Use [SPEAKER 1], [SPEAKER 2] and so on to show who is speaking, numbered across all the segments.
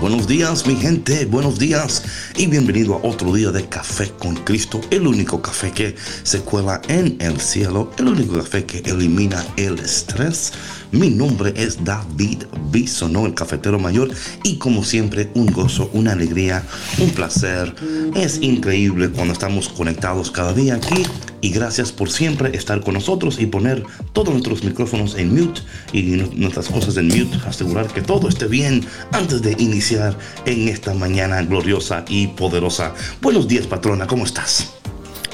[SPEAKER 1] Buenos días, mi gente, buenos días y bienvenido a otro día de Café con Cristo, el único café que se cuela en el cielo, el único café que elimina el estrés. Mi nombre es David Bisonó, el cafetero mayor, y como siempre, un gozo, una alegría, un placer. Es increíble cuando estamos conectados cada día aquí y gracias por siempre estar con nosotros y poner todos nuestros micrófonos en mute y nuestras cosas en mute, asegurar que todo esté bien antes de iniciar en esta mañana gloriosa y poderosa. Buenos días, patrona, ¿cómo estás?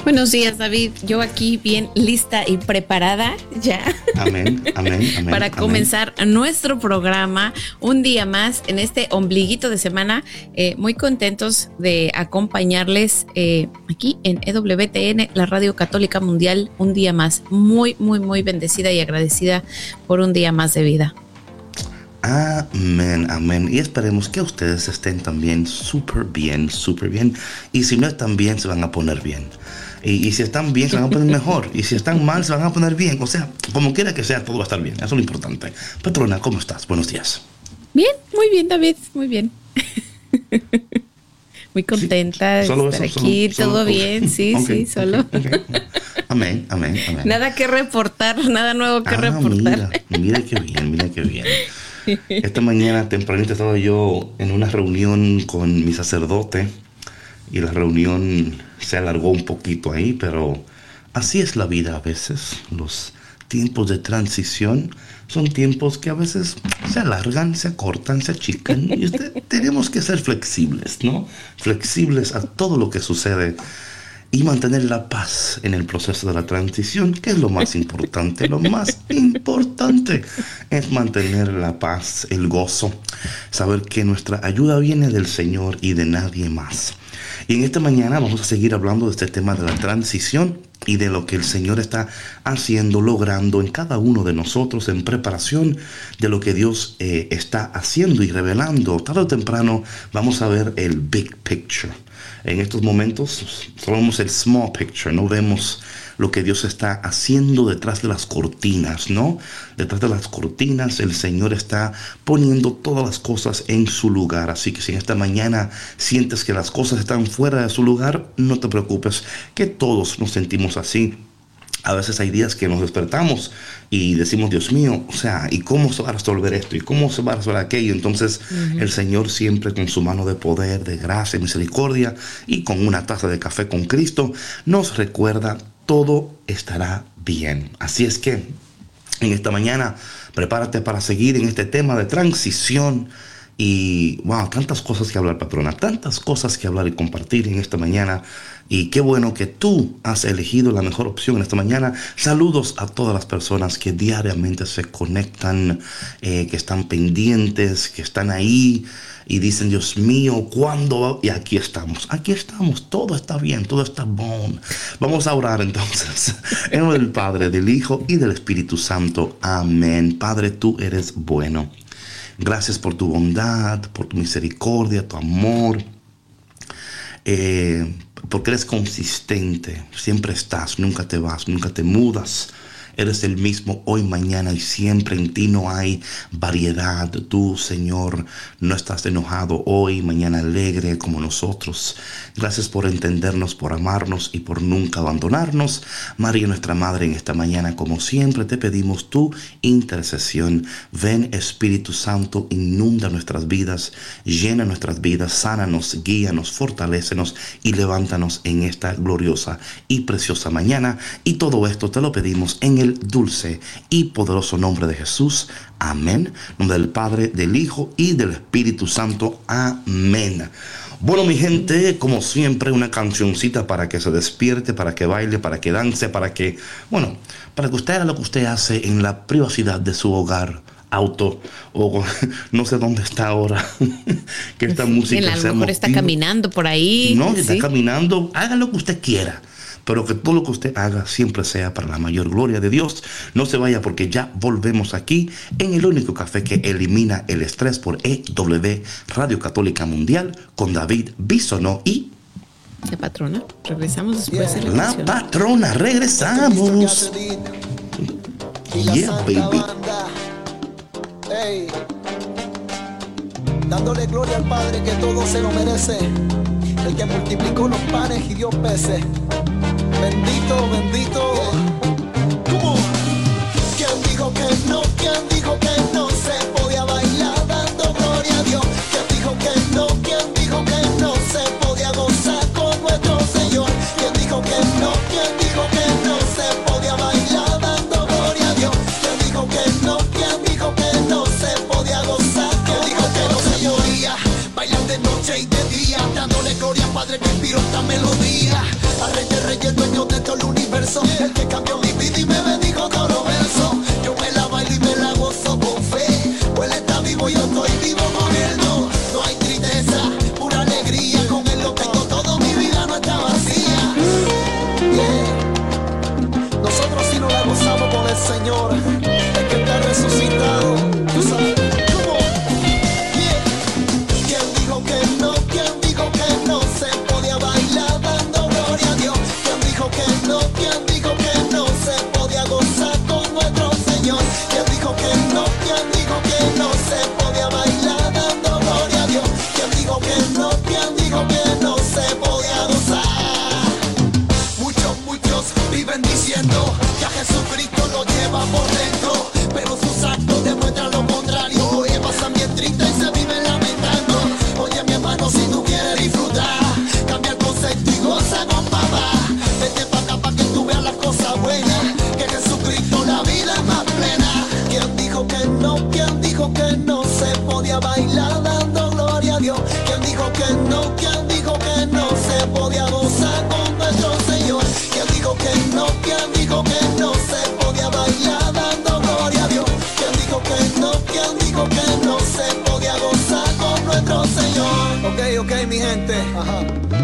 [SPEAKER 2] Buenos días, David. Yo aquí bien lista y preparada ya.
[SPEAKER 1] Amén, amén, amén.
[SPEAKER 2] Para comenzar nuestro programa un día más en este ombliguito de semana. Eh, muy contentos de acompañarles eh, aquí en EWTN, la Radio Católica Mundial, un día más. Muy, muy, muy bendecida y agradecida por un día más de vida.
[SPEAKER 1] Amén, amén. Y esperemos que ustedes estén también súper bien, súper bien. Y si no están bien, se van a poner bien. Y, si están bien, se van a poner mejor. Y si están mal, se van a poner bien. O sea, como quiera que sea, todo va a estar bien. Eso es lo importante. Patrona, ¿cómo estás? Buenos días.
[SPEAKER 2] Bien, muy bien, David. Muy bien. muy contenta de estar aquí. todo bien, sí, sí, solo.
[SPEAKER 1] Amén, amén, amén.
[SPEAKER 2] Nada que reportar, nada nuevo que ah, reportar.
[SPEAKER 1] Mira, mira qué bien, mira qué bien. Esta mañana tempranito estaba yo en una reunión con mi sacerdote y la reunión se alargó un poquito ahí, pero así es la vida a veces. Los tiempos de transición son tiempos que a veces se alargan, se acortan, se achican y tenemos que ser flexibles, ¿no? Flexibles a todo lo que sucede y mantener la paz en el proceso de la transición, que es lo más importante. Lo más importante es mantener la paz, el gozo, saber que nuestra ayuda viene del Señor y de nadie más. Y en esta mañana vamos a seguir hablando de este tema de la transición y de lo que el Señor está haciendo, logrando en cada uno de nosotros en preparación de lo que Dios eh, está haciendo y revelando. Tarde o temprano vamos a ver el big picture. En estos momentos solo vemos el small picture, no vemos lo que Dios está haciendo detrás de las cortinas, ¿no? Detrás de las cortinas el Señor está poniendo todas las cosas en su lugar. Así que si en esta mañana sientes que las cosas están fuera de su lugar, no te preocupes, que todos nos sentimos así. A veces hay días que nos despertamos y decimos, Dios mío, o sea, ¿y cómo se va a resolver esto? ¿Y cómo se va a resolver aquello? Entonces el Señor siempre con su mano de poder, de gracia, misericordia y con una taza de café con Cristo nos recuerda todo estará bien. Así es que en esta mañana prepárate para seguir en este tema de transición. Y wow, tantas cosas que hablar, patrona, tantas cosas que hablar y compartir en esta mañana. Y qué bueno que tú has elegido la mejor opción en esta mañana. Saludos a todas las personas que diariamente se conectan, eh, que están pendientes, que están ahí y dicen, Dios mío, ¿cuándo? Y aquí estamos, aquí estamos, todo está bien, todo está bon. Vamos a orar entonces. En nombre del Padre, del Hijo y del Espíritu Santo. Amén. Padre, tú eres bueno. Gracias por tu bondad, por tu misericordia, tu amor. Eh, porque eres consistente, siempre estás, nunca te vas, nunca te mudas. Eres el mismo hoy, mañana y siempre. En ti no hay variedad. Tú, Señor, no estás enojado hoy, mañana alegre como nosotros. Gracias por entendernos, por amarnos y por nunca abandonarnos. María, nuestra Madre, en esta mañana, como siempre, te pedimos tu intercesión. Ven, Espíritu Santo, inunda nuestras vidas, llena nuestras vidas, sánanos, guíanos, fortalécenos y levántanos en esta gloriosa y preciosa mañana. Y todo esto te lo pedimos en el dulce y poderoso nombre de Jesús. Amén. Nombre del Padre, del Hijo y del Espíritu Santo. Amén. Bueno, mi gente, como siempre, una cancioncita para que se despierte, para que baile, para que dance, para que, bueno, para que usted haga lo que usted hace en la privacidad de su hogar auto o no sé dónde está ahora que esta música
[SPEAKER 2] a lo mejor está caminando por ahí
[SPEAKER 1] no está caminando haga lo que usted quiera pero que todo lo que usted haga siempre sea para la mayor gloria de Dios. No se vaya porque ya volvemos aquí en el único café que elimina el estrés por EW Radio Católica Mundial con David Bisonó y...
[SPEAKER 2] La patrona. Regresamos después de
[SPEAKER 1] la La patrona, regresamos.
[SPEAKER 3] Yeah, baby. Dándole gloria al Padre que todo se lo merece. El que multiplicó los panes y dio peces. Bendito, bendito. ¿Cómo? ¿Quién dijo que no? ¿Quién dijo que no se podía bailar dando gloria a Dios? ¿Quién dijo que no? ¿Quién dijo que no se podía gozar con nuestro Señor? ¿Quién dijo que no? ¿Quién dijo que no se podía bailar dando gloria a Dios? ¿Quién dijo que no? ¿Quién dijo que no se podía gozar? ¿Quién dijo que no se podía bailar de noche y de día? Dándole gloria al Padre que inspiró esta melodía. Rey, el dueño de todo el universo. El que cambió mi vida y me bendijo con los versos. Yo me la bailo y me la gozo con fe. Pues él está vivo, yo estoy vivo con él. No, no hay tristeza, pura alegría. Con él lo tengo todo, mi vida no está vacía. Nosotros sí nos la gozamos con el Señor. El que está resucitado.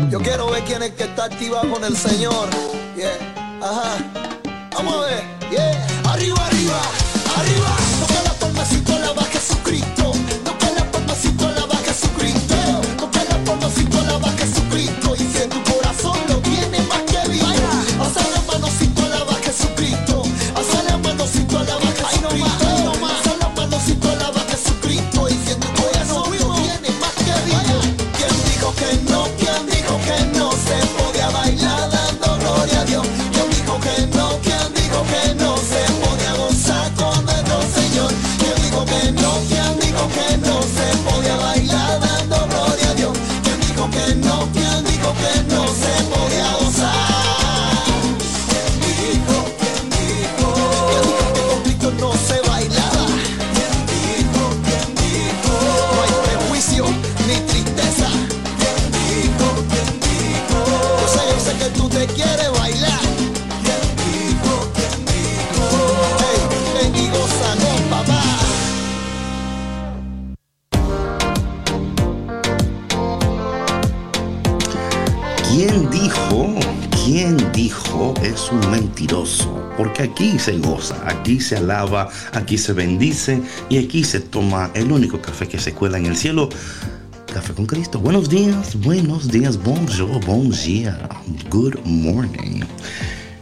[SPEAKER 3] Yo quiero ver quién es que está activado con el Señor. Yeah. Ajá.
[SPEAKER 1] Aquí se goza, aquí se alaba, aquí se bendice y aquí se toma el único café que se cuela en el cielo. Café con Cristo. Buenos días, buenos días, bonjour, bon día, good morning.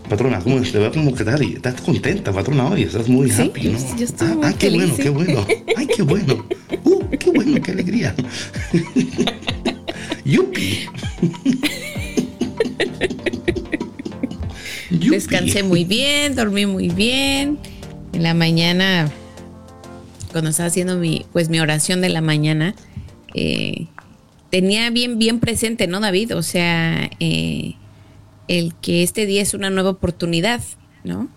[SPEAKER 1] Patrona, ¿cómo como que estás, estás contenta, patrona, hoy? Estás muy
[SPEAKER 2] Sí,
[SPEAKER 1] happy, ¿no?
[SPEAKER 2] yo estoy
[SPEAKER 1] ah,
[SPEAKER 2] muy
[SPEAKER 1] ah, qué
[SPEAKER 2] feliz,
[SPEAKER 1] bueno, qué bueno. Ay, qué bueno. Uh, qué bueno, qué alegría.
[SPEAKER 2] Descansé muy bien, dormí muy bien. En la mañana, cuando estaba haciendo mi, pues mi oración de la mañana, eh, tenía bien, bien presente, ¿no, David? O sea, eh, el que este día es una nueva oportunidad, ¿no?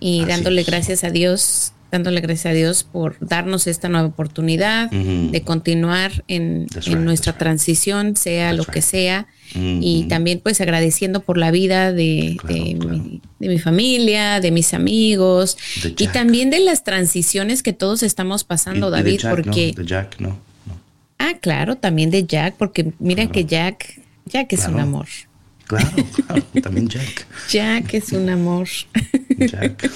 [SPEAKER 2] y
[SPEAKER 1] Así
[SPEAKER 2] dándole
[SPEAKER 1] es.
[SPEAKER 2] gracias a Dios, dándole gracias a Dios por darnos esta nueva oportunidad de continuar en,
[SPEAKER 1] That's
[SPEAKER 2] en
[SPEAKER 1] right,
[SPEAKER 2] nuestra transición, sea
[SPEAKER 1] That's
[SPEAKER 2] lo que sea. Y también pues agradeciendo por la vida de,
[SPEAKER 1] Claro,
[SPEAKER 2] de
[SPEAKER 1] claro.
[SPEAKER 2] Mi, de mi familia, de mis amigos
[SPEAKER 1] De
[SPEAKER 2] y también de las transiciones que todos estamos pasando,
[SPEAKER 1] Y- y de
[SPEAKER 2] David,
[SPEAKER 1] Jack,
[SPEAKER 2] porque...
[SPEAKER 1] No, de Jack, no. no.
[SPEAKER 2] Ah, claro, también de Jack, porque mira
[SPEAKER 1] Claro.
[SPEAKER 2] que Jack, Jack es un amor.
[SPEAKER 1] Claro, claro. También Jack.
[SPEAKER 2] Jack es un amor.
[SPEAKER 1] Jack.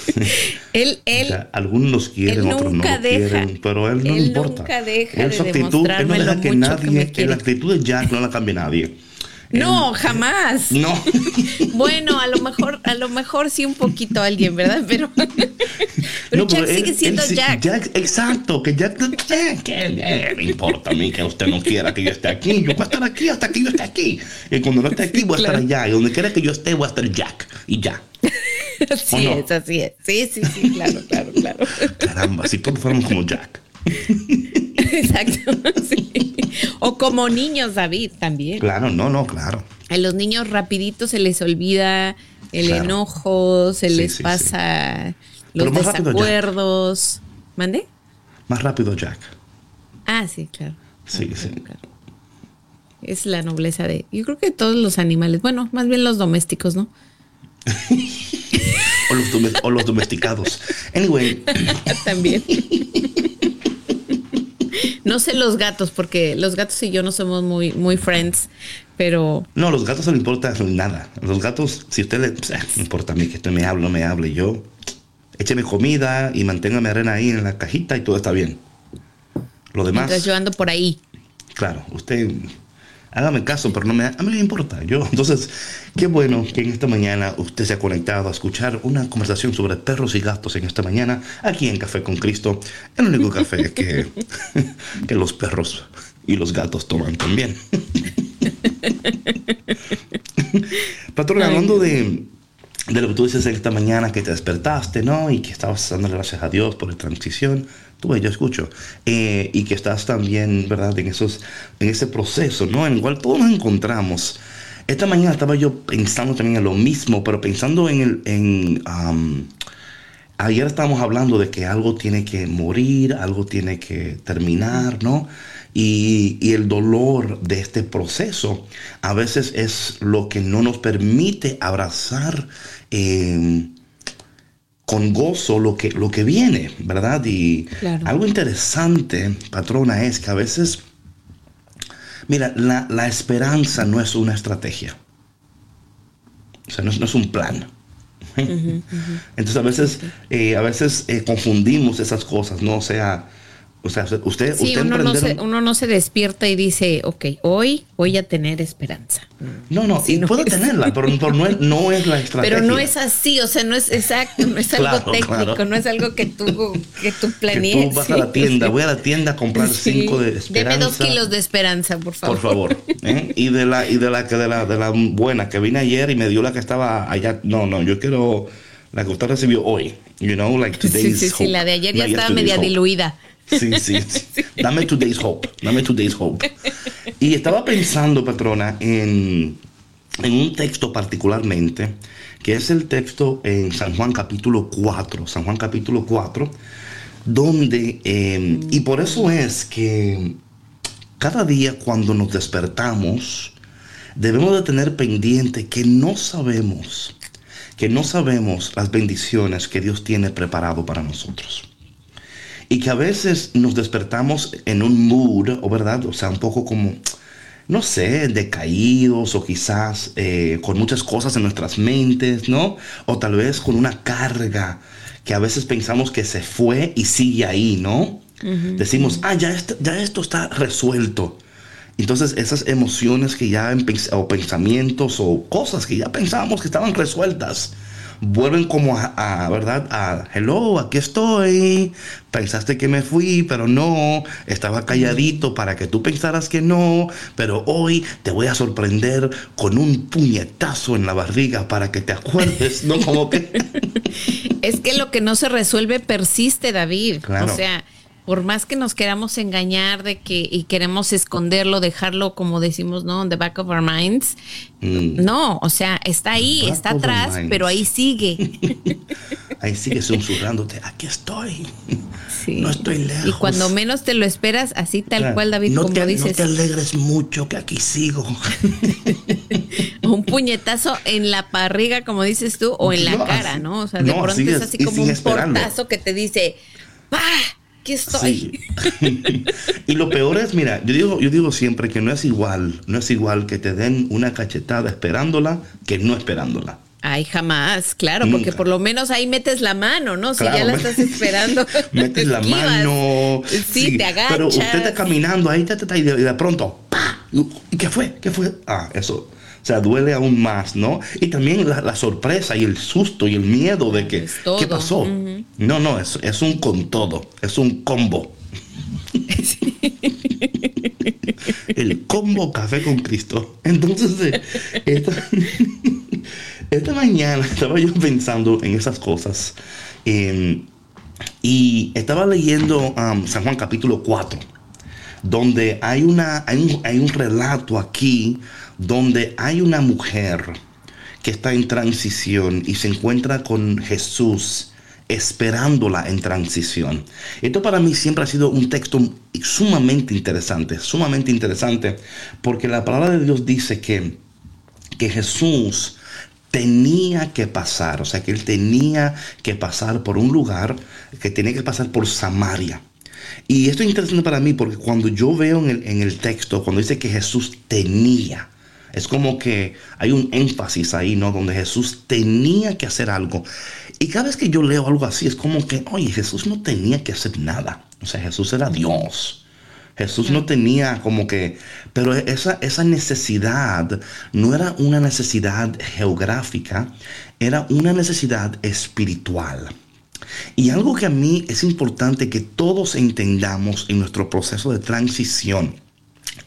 [SPEAKER 2] él, él,
[SPEAKER 1] Ya, algunos los quieren,
[SPEAKER 2] él
[SPEAKER 1] otros no
[SPEAKER 2] nunca
[SPEAKER 1] lo quieren, pero él no
[SPEAKER 2] él
[SPEAKER 1] le importa.
[SPEAKER 2] nunca deja
[SPEAKER 1] Él,
[SPEAKER 2] de
[SPEAKER 1] su actitud, él no deja que
[SPEAKER 2] que
[SPEAKER 1] nadie,
[SPEAKER 2] quiere.
[SPEAKER 1] la actitud de Jack no la cambie nadie.
[SPEAKER 2] No, jamás.
[SPEAKER 1] No.
[SPEAKER 2] Bueno, a lo mejor, a lo mejor sí un poquito alguien, ¿verdad? Pero, pero
[SPEAKER 1] No,
[SPEAKER 2] Jack sigue
[SPEAKER 1] él
[SPEAKER 2] siendo
[SPEAKER 1] sí-
[SPEAKER 2] Jack.
[SPEAKER 1] Exacto, que Jack, Jack, que eh, me importa a mí que usted no quiera que yo esté aquí. Yo voy a estar aquí hasta que yo esté aquí. Y cuando no esté aquí, voy a
[SPEAKER 2] Claro.
[SPEAKER 1] estar allá. Y donde quiera que yo esté, voy a estar Jack. Y ya.
[SPEAKER 2] Así es, así es. Sí, sí, sí, claro, claro, claro.
[SPEAKER 1] Caramba, si todos fuéramos como Jack.
[SPEAKER 2] Exacto. sí. O como niños, David, también.
[SPEAKER 1] Claro, no, no, claro.
[SPEAKER 2] A los niños rapidito se les olvida el
[SPEAKER 1] Claro.
[SPEAKER 2] enojo, se
[SPEAKER 1] Sí,
[SPEAKER 2] les
[SPEAKER 1] sí,
[SPEAKER 2] pasa los desacuerdos. ¿Mande?
[SPEAKER 1] Más rápido, Jack.
[SPEAKER 2] Ah, sí, claro.
[SPEAKER 1] Sí,
[SPEAKER 2] Claro,
[SPEAKER 1] sí.
[SPEAKER 2] claro. Es la nobleza de. Yo creo que todos los animales, bueno, más bien los domésticos, ¿no?
[SPEAKER 1] O los, o los domesticados. Anyway,
[SPEAKER 2] También. No sé los gatos, porque los gatos y yo no somos muy, muy friends, pero
[SPEAKER 1] no, los gatos no le importa nada. Los gatos, si usted le. pues, eh, no importa a mí que usted me hable o no me hable. Yo, écheme comida y manténgame arena ahí en la cajita y todo está bien. Lo demás.
[SPEAKER 2] mientras yo ando por ahí.
[SPEAKER 1] Claro, usted hágame caso, pero no me, a mí no me importa. Yo, entonces, qué bueno que en esta mañana usted se ha conectado a escuchar una conversación sobre perros y gatos en esta mañana, aquí en Café con Cristo, el único café que, que los perros y los gatos toman también. Patrón, hablando de, de lo que tú dices esta mañana, que te despertaste, ¿no? Y que estabas dándole gracias a Dios por la transición. Tú yo escucho. Eh, y que estás también, ¿verdad? En, esos, en ese proceso, ¿no? En el cual todos nos encontramos. Esta mañana estaba yo pensando también en lo mismo, pero pensando en el... En, am, ayer estábamos hablando de que algo tiene que morir, algo tiene que terminar, ¿no? Y, y el dolor de este proceso a veces es lo que no nos permite abrazar eh, con gozo lo que, lo que viene, ¿verdad? Y
[SPEAKER 2] Claro.
[SPEAKER 1] algo interesante, patrona, es que a veces, mira, la, la esperanza no es una estrategia. O sea, no es, no es un plan. Entonces a veces, eh, a veces eh, confundimos esas cosas, ¿no? O sea, o sea, usted,
[SPEAKER 2] Sí,
[SPEAKER 1] usted
[SPEAKER 2] uno no, se,
[SPEAKER 1] un-
[SPEAKER 2] uno no se despierta y dice, ok, hoy voy a tener esperanza.
[SPEAKER 1] No, no,
[SPEAKER 2] Sí,
[SPEAKER 1] y
[SPEAKER 2] no
[SPEAKER 1] puede
[SPEAKER 2] es-
[SPEAKER 1] tenerla, pero, pero no, es, no es la estrategia.
[SPEAKER 2] Pero no es así, o sea, no es exacto, no es algo
[SPEAKER 1] Claro,
[SPEAKER 2] técnico,
[SPEAKER 1] claro.
[SPEAKER 2] no es algo que tú, que tú
[SPEAKER 1] que
[SPEAKER 2] planees.
[SPEAKER 1] tú vas
[SPEAKER 2] sí,
[SPEAKER 1] a la tienda,
[SPEAKER 2] sí.
[SPEAKER 1] voy a la tienda a comprar
[SPEAKER 2] Sí.
[SPEAKER 1] cinco de esperanza.
[SPEAKER 2] Deme dos kilos de esperanza, por favor.
[SPEAKER 1] Por favor. ¿eh? Y de la, y de la que de la de la buena que vine ayer y me dio la que estaba allá. No, no, yo quiero la que usted recibió hoy. You know, like
[SPEAKER 2] Sí,
[SPEAKER 1] today's
[SPEAKER 2] sí, sí,
[SPEAKER 1] hope.
[SPEAKER 2] la de ayer ya estaba media
[SPEAKER 1] hope.
[SPEAKER 2] diluida.
[SPEAKER 1] Sí, sí, sí. Dame today's hope. Dame today's hope. Y estaba pensando, patrona, en, en un texto particularmente, que es el texto en San Juan capítulo 4. San Juan capítulo 4, donde, eh, y por eso es que cada día cuando nos despertamos, debemos de tener pendiente que no sabemos, que no sabemos las bendiciones que Dios tiene preparado para nosotros. Y que a veces nos despertamos en un mood, o verdad, o sea, un poco como, no sé, decaídos o quizás eh, con muchas cosas en nuestras mentes, ¿no? O tal vez con una carga que a veces pensamos que se fue y sigue ahí, ¿no? Decimos, ah, ya, esto- ya esto está resuelto. Entonces esas emociones que ya, o pensamientos o cosas que ya pensábamos que estaban resueltas, vuelven como a, a, ¿verdad? A, hello, aquí estoy. Pensaste que me fui, pero no. Estaba calladito para que tú pensaras que no. Pero hoy te voy a sorprender con un puñetazo en la barriga para que te acuerdes, ¿no? Como que...
[SPEAKER 2] Es que lo que no se resuelve persiste, David.
[SPEAKER 1] Claro.
[SPEAKER 2] O sea, por más que nos queramos engañar de que y queremos esconderlo, dejarlo como decimos, ¿no? On the back of our minds.
[SPEAKER 1] Mm.
[SPEAKER 2] No, o sea, está ahí, está atrás, pero ahí sigue.
[SPEAKER 1] Ahí sigue susurrándote, aquí estoy.
[SPEAKER 2] Sí.
[SPEAKER 1] No estoy lejos.
[SPEAKER 2] Y cuando menos te lo esperas, así tal cual, David,
[SPEAKER 1] no
[SPEAKER 2] como
[SPEAKER 1] te,
[SPEAKER 2] dices,
[SPEAKER 1] No te alegres mucho que aquí sigo.
[SPEAKER 2] un puñetazo en la parriga, como dices tú, o en la
[SPEAKER 1] No,
[SPEAKER 2] cara,
[SPEAKER 1] así-
[SPEAKER 2] ¿no? O sea, de
[SPEAKER 1] no,
[SPEAKER 2] pronto es así como un portazo que te dice, ¡pa! Aquí estoy.
[SPEAKER 1] Sí. y lo peor es, mira, yo digo, yo digo siempre que no es igual, no es igual que te den una cachetada esperándola que no esperándola.
[SPEAKER 2] Ay, jamás, claro, porque por lo menos ahí metes la mano, ¿no? Si ya la estás esperando.
[SPEAKER 1] Metes la
[SPEAKER 2] esquivas.
[SPEAKER 1] mano.
[SPEAKER 2] Sí, te agachas.
[SPEAKER 1] Pero usted está caminando ahí, ta, ta, ta, y de, y de pronto, ¡pa! ¿Y qué fue? ¿Qué fue? Ah, eso. O sea, duele aún más, ¿no? Y también la, la sorpresa y el susto y el miedo de que. ¿qué pasó? No, no, es, es un con todo, es un combo. el combo café con Cristo. Entonces, eh, esta, esta mañana estaba yo pensando en esas cosas. eh, y estaba leyendo um, San Juan capítulo 4, donde hay, una, hay, un, relato aquí donde hay una mujer que está en transición y se encuentra con Jesús esperándola en transición. Esto para mí siempre ha sido un texto sumamente interesante, sumamente interesante, porque la palabra de Dios dice que, que Jesús tenía que pasar, o sea que él tenía que pasar por un lugar, que tenía que pasar por Samaria. Y esto es interesante para mí porque cuando yo veo en el, en el texto, cuando dice que Jesús tenía, es como que hay un énfasis ahí, ¿no? Donde Jesús tenía que hacer algo. Y cada vez que yo leo algo así, es como que, oye, Jesús no tenía que hacer nada. O sea, Jesús era Dios. Jesús no tenía como que, pero esa, esa necesidad no era una necesidad geográfica, era una necesidad espiritual. Y algo que a mí es importante que todos entendamos en nuestro proceso de transición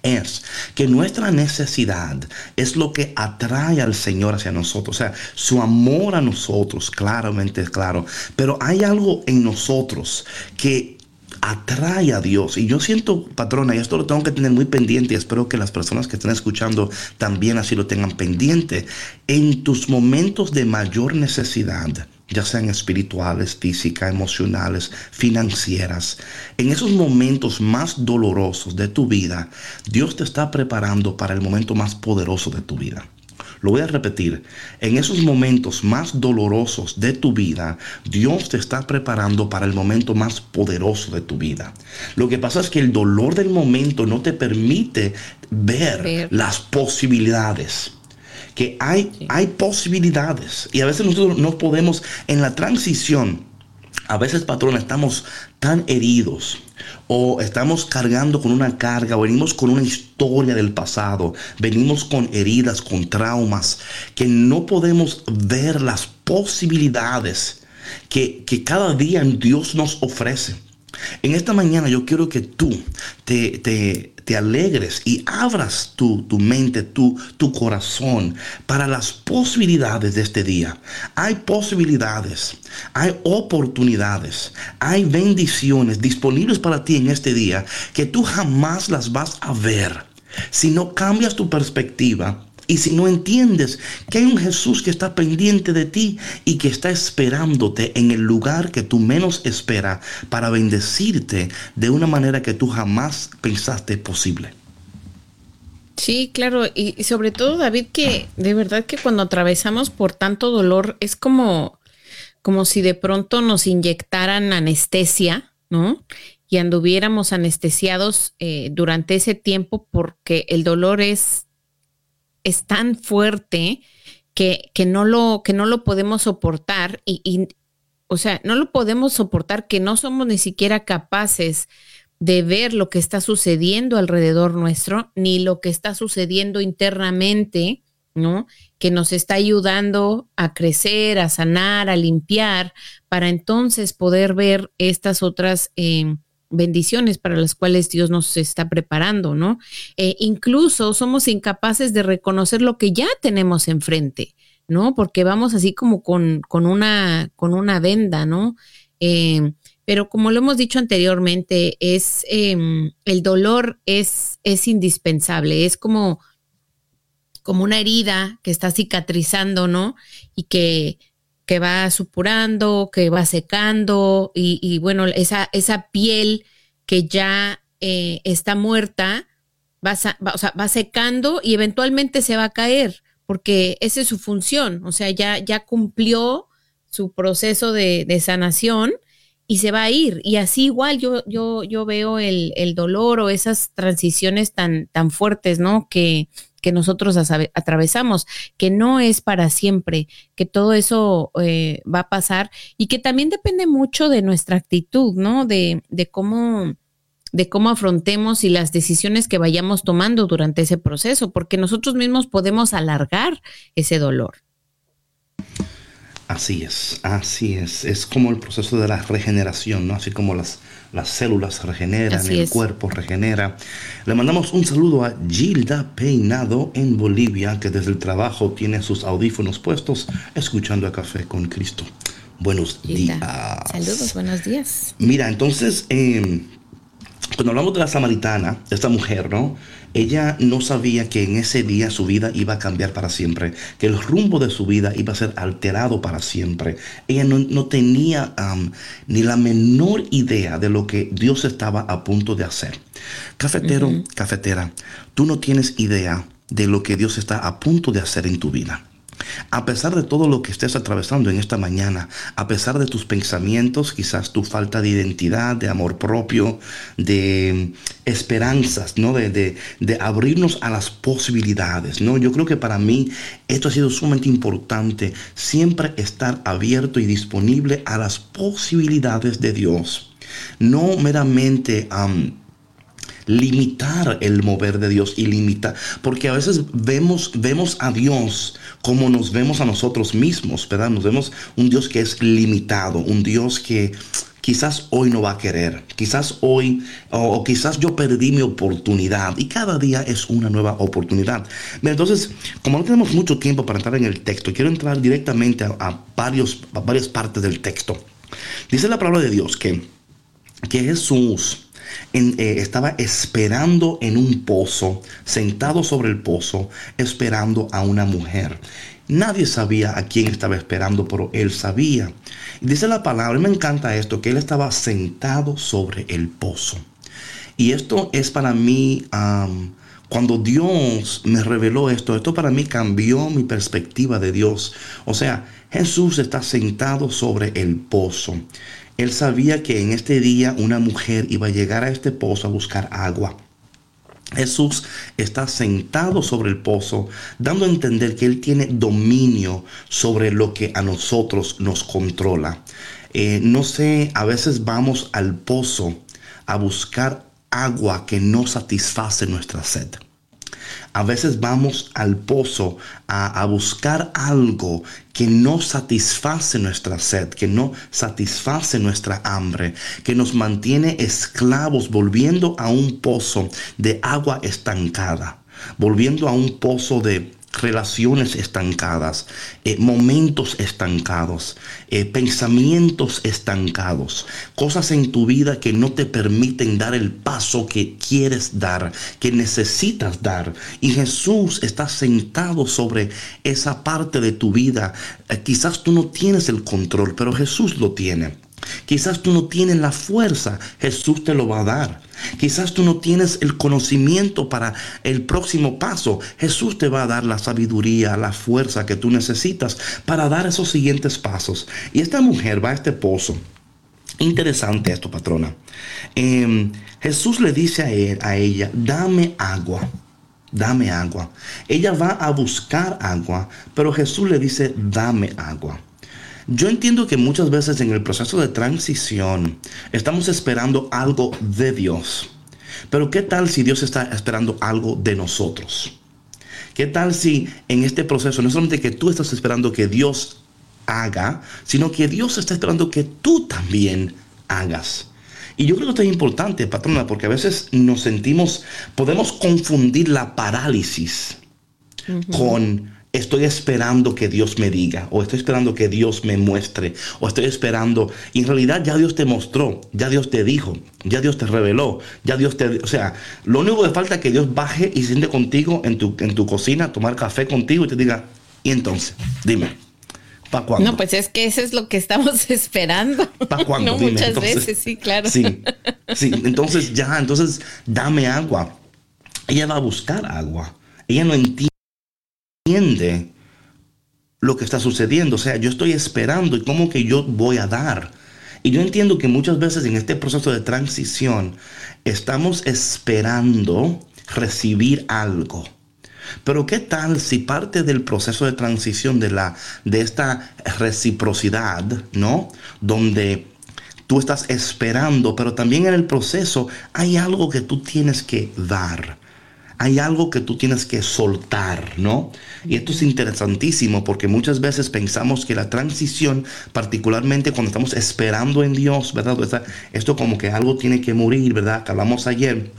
[SPEAKER 1] es que nuestra necesidad es lo que atrae al Señor hacia nosotros. O sea, su amor a nosotros, claramente es claro. Pero hay algo en nosotros que atrae a Dios. Y yo siento, patrona, y esto lo tengo que tener muy pendiente y espero que las personas que estén escuchando también así lo tengan pendiente. En tus momentos de mayor necesidad, ya sean espirituales, físicas, emocionales, financieras, en esos momentos más dolorosos de tu vida, Dios te está preparando para el momento más poderoso de tu vida. Lo voy a repetir, en esos momentos más dolorosos de tu vida, Dios te está preparando para el momento más poderoso de tu vida. Lo que pasa es que el dolor del momento no te permite ver,
[SPEAKER 2] Ver.
[SPEAKER 1] las posibilidades que hay, hay posibilidades y a veces nosotros no podemos en la transición. A veces, patrón, estamos tan heridos o estamos cargando con una carga o venimos con una historia del pasado, venimos con heridas, con traumas, que no podemos ver las posibilidades que, que cada día Dios nos ofrece. En esta mañana yo quiero que tú te, te, te alegres y abras tu, tu mente, tu, tu corazón para las posibilidades de este día. Hay posibilidades, hay oportunidades, hay bendiciones disponibles para ti en este día que tú jamás las vas a ver si no cambias tu perspectiva y si no entiendes que hay un Jesús que está pendiente de ti y que está esperándote en el lugar que tú menos esperas para bendecirte de una manera que tú jamás pensaste posible.
[SPEAKER 2] Sí, claro, y sobre todo David que de verdad que cuando atravesamos por tanto dolor es como como si de pronto nos inyectaran anestesia, ¿no? Y anduviéramos anestesiados eh, durante ese tiempo porque el dolor es es tan fuerte que, que no lo que no lo podemos soportar y, o sea, no lo podemos soportar que no somos ni siquiera capaces de ver lo que está sucediendo alrededor nuestro, ni lo que está sucediendo internamente, ¿no? Que nos está ayudando a crecer, a sanar, a limpiar, para entonces poder ver estas otras eh, bendiciones para las cuales Dios nos está preparando, ¿no? Eh, incluso somos incapaces de reconocer lo que ya tenemos enfrente, ¿no? Porque vamos así como con, con, una, con una venda, ¿no? Eh, pero como lo hemos dicho anteriormente, es em, el dolor es, es indispensable, es como, como una herida que está cicatrizando, ¿no? Y que, que va supurando, que va secando, y, bueno, esa, esa piel que ya eh, está muerta, va, o sea, va secando y eventualmente se va a caer, porque esa es su función, o sea, ya, ya cumplió su proceso de, de sanación y se va a ir. Y así igual yo, yo, yo veo el, el dolor o esas transiciones tan, tan fuertes, ¿no? Que, que nosotros atravesamos, que no es para siempre, que todo eso eh, va a pasar y que también depende mucho de nuestra actitud, ¿no? De, de cómo de cómo afrontemos y las decisiones que vayamos tomando durante ese proceso, porque nosotros mismos podemos alargar ese dolor.
[SPEAKER 1] Así es, así es. Es como el proceso de la regeneración, ¿no? Así como las, las células regeneran, el cuerpo regenera. Le mandamos un saludo a Gilda Peinado en Bolivia, que desde el trabajo tiene sus audífonos puestos, escuchando a Café con Cristo. Buenos días.
[SPEAKER 2] Saludos, buenos días.
[SPEAKER 1] Mira, entonces, eh, cuando hablamos de la samaritana, esta mujer, ¿no? Ella no sabía que en ese día su vida iba a cambiar para siempre, que el rumbo de su vida iba a ser alterado para siempre. Ella no, tenía ni la menor idea de lo que Dios estaba a punto de hacer. Cafetero, cafetera, tú no tienes idea de lo que Dios está a punto de hacer en tu vida. A pesar de todo lo que estés atravesando en esta mañana, a pesar de tus pensamientos, quizás tu falta de identidad, de amor propio, de esperanzas, ¿no? De, abrirnos a las posibilidades, ¿no? Yo creo que para mí esto ha sido sumamente importante, siempre estar abierto y disponible a las posibilidades de Dios. No meramente limitar el mover de Dios y limitar, porque a veces vemos, vemos a Dios como nos vemos a nosotros mismos, ¿verdad? Nos vemos un Dios que es limitado, un Dios que quizás hoy no va a querer, quizás hoy o, quizás yo perdí mi oportunidad y cada día es una nueva oportunidad. Entonces, como no tenemos mucho tiempo para entrar en el texto, quiero entrar directamente a, varios, varias partes del texto. Dice la palabra de Dios que, que Jesús eh, estaba esperando en un pozo, sentado sobre el pozo, esperando a una mujer. Nadie sabía a quién estaba esperando, pero él sabía. dice la palabra, me encanta esto, que él estaba sentado sobre el pozo. Y esto es para mí, cuando Dios me reveló esto, esto para mí cambió mi perspectiva de Dios. O sea, Jesús está sentado sobre el pozo. Él sabía que en este día una mujer iba a llegar a este pozo a buscar agua. Jesús está sentado sobre el pozo, dando a entender que Él tiene dominio sobre lo que a nosotros nos controla. Eh, no sé, a veces vamos al pozo a buscar agua que no satisface nuestra sed. A veces vamos al pozo a, buscar algo que no satisface nuestra sed, que no satisface nuestra hambre, que nos mantiene esclavos volviendo a un pozo de agua estancada, volviendo a un pozo de relaciones estancadas, eh, momentos estancados, eh, pensamientos estancados, cosas en tu vida que no te permiten dar el paso que quieres dar, que necesitas dar. Y Jesús está sentado sobre esa parte de tu vida. Eh, quizás tú no tienes el control, pero Jesús lo tiene. Quizás tú no tienes la fuerza, Jesús te lo va a dar. Quizás tú no tienes el conocimiento para el próximo paso, Jesús te va a dar la sabiduría, la fuerza que tú necesitas para dar esos siguientes pasos. Y esta mujer va a este pozo. Interesante esto, patrona. Em, Jesús le dice a, a ella, dame agua dame agua. Ella va a buscar agua, pero Jesús le dice, dame agua. Yo entiendo que muchas veces en el proceso de transición estamos esperando algo de Dios. Pero ¿qué tal si Dios está esperando algo de nosotros? ¿Qué tal si en este proceso no solamente que tú estás esperando que Dios haga, sino que Dios está esperando que tú también hagas? Y yo creo que esto es importante, patrona, porque a veces nos sentimos, podemos confundir la parálisis con estoy esperando que Dios me diga, o estoy esperando que Dios me muestre, o estoy esperando, y en realidad ya Dios te mostró, ya Dios te dijo, ya Dios te reveló, ya Dios te, o sea, lo único que falta es que Dios baje y se siente contigo en tu, en tu cocina, tomar café contigo y te diga, y entonces, dime. ¿Para cuándo?
[SPEAKER 2] No, pues es que eso es lo que estamos esperando.
[SPEAKER 1] ¿Para cuándo?
[SPEAKER 2] No,
[SPEAKER 1] Dime,
[SPEAKER 2] muchas
[SPEAKER 1] entonces.
[SPEAKER 2] veces, sí, claro.
[SPEAKER 1] Sí, sí, entonces ya, entonces dame agua. Ella va a buscar agua. Ella no entiende lo que está sucediendo. O sea, yo estoy esperando y cómo que yo voy a dar. Y yo entiendo que muchas veces en este proceso de transición estamos esperando recibir algo. Pero qué tal si parte del proceso de transición de la de esta reciprocidad, ¿no? Donde tú estás esperando, pero también en el proceso hay algo que tú tienes que dar. Hay algo que tú tienes que soltar, ¿no? Y esto es interesantísimo porque muchas veces pensamos que la transición, particularmente cuando estamos esperando en Dios, ¿verdad? Esta- Esto como que algo tiene que morir, ¿verdad? Que hablamos ayer.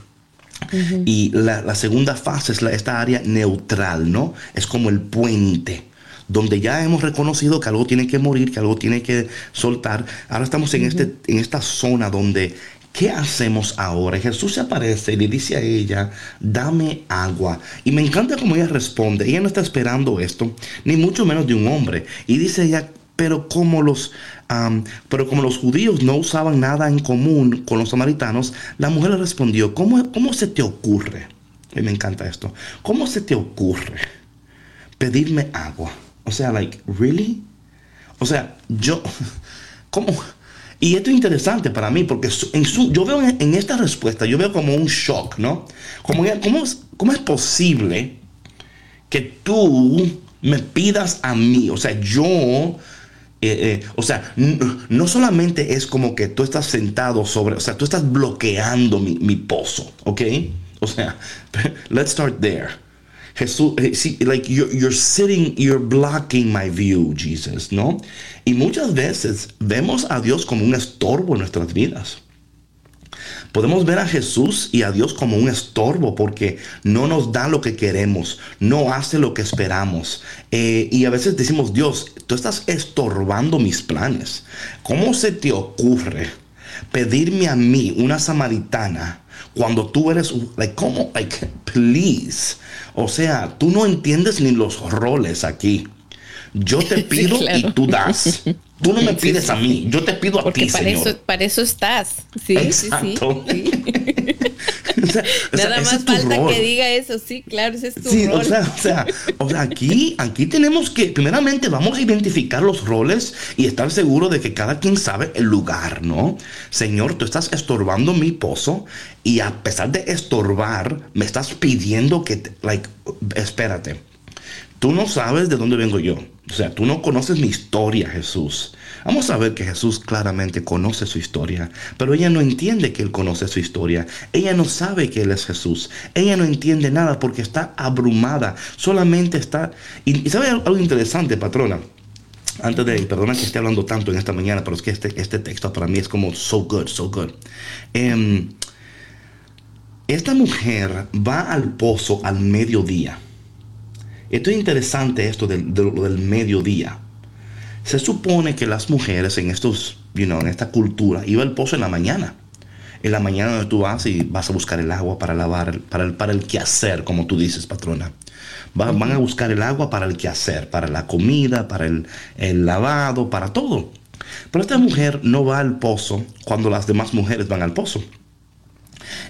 [SPEAKER 1] Y la, la segunda fase es la- esta área neutral, ¿no? Es como el puente, donde ya hemos reconocido que algo tiene que morir, que algo tiene que soltar. Ahora estamos en, este, en esta zona donde, ¿qué hacemos ahora? Jesús se aparece y le dice a ella, dame agua. Y me encanta cómo ella responde. Ella no está esperando esto, ni mucho menos de un hombre. Y dice ella, pero como los, pero como los judíos no usaban nada en común con los samaritanos, la mujer le respondió, ¿cómo, cómo se te ocurre? Y me encanta esto. ¿Cómo se te ocurre pedirme agua? O sea, like, really? O sea, yo, ¿cómo? Y esto es interesante para mí porque en su, yo veo en, en esta respuesta, yo veo como un shock, ¿no? Como, ¿cómo, ¿Cómo es posible que tú me pidas a mí? O sea, yo, eh, eh, o sea, no solamente es como que tú estás sentado sobre, o sea, tú estás bloqueando mi, mi pozo, ¿ok? O sea, let's start there. Jesús, eh, like you're, you're sitting, you're blocking my view, Jesus, ¿no? Y muchas veces vemos a Dios como un estorbo en nuestras vidas. Podemos ver a Jesús y a Dios como un estorbo porque no nos da lo que queremos, no hace lo que esperamos. Eh, y a veces decimos, Dios, tú estás estorbando mis planes. ¿Cómo se te ocurre pedirme a mí, una samaritana, cuando tú eres, like, ¿cómo? Like, please. O sea, tú no entiendes ni los roles aquí. Yo te pido
[SPEAKER 2] claro.
[SPEAKER 1] y tú das. Tú no me pides a mí, yo te pido a
[SPEAKER 2] Porque
[SPEAKER 1] ti,
[SPEAKER 2] para
[SPEAKER 1] Señor.
[SPEAKER 2] eso, para eso estás. Sí,
[SPEAKER 1] Exacto.
[SPEAKER 2] sí, sí. sí.
[SPEAKER 1] O sea, o sea,
[SPEAKER 2] Nada más falta
[SPEAKER 1] rol.
[SPEAKER 2] que diga eso, sí, claro, ese es tu
[SPEAKER 1] Sí,
[SPEAKER 2] rol.
[SPEAKER 1] o sea, o sea, o sea, aquí, aquí tenemos que, primeramente, vamos a identificar los roles y estar seguro de que cada quien sabe el lugar, ¿no? Señor, tú estás estorbando mi pozo y a pesar de estorbar, me estás pidiendo que, te- like, espérate, tú no sabes de dónde vengo yo. O sea, tú no conoces mi historia, Jesús. Vamos a ver que Jesús claramente conoce su historia, pero ella no entiende que Él conoce su historia. Ella no sabe que Él es Jesús. Ella no entiende nada porque está abrumada. Solamente está... Y, y ¿sabe algo interesante, patrona? Antes de, perdona que esté hablando tanto en esta mañana, pero es que este, este texto para mí es como so good, so good. Em, esta mujer va al pozo al mediodía. Esto es interesante esto del, mediodía. Se supone que las mujeres en estos, you know, en esta cultura, iban al pozo en la mañana. En la mañana donde tú vas y vas a buscar el agua para lavar, para el, para el quehacer, como tú dices, patrona. Va- Van a buscar el agua para el quehacer, para la comida, para el, el lavado, para todo. Pero esta mujer no va al pozo cuando las demás mujeres van al pozo.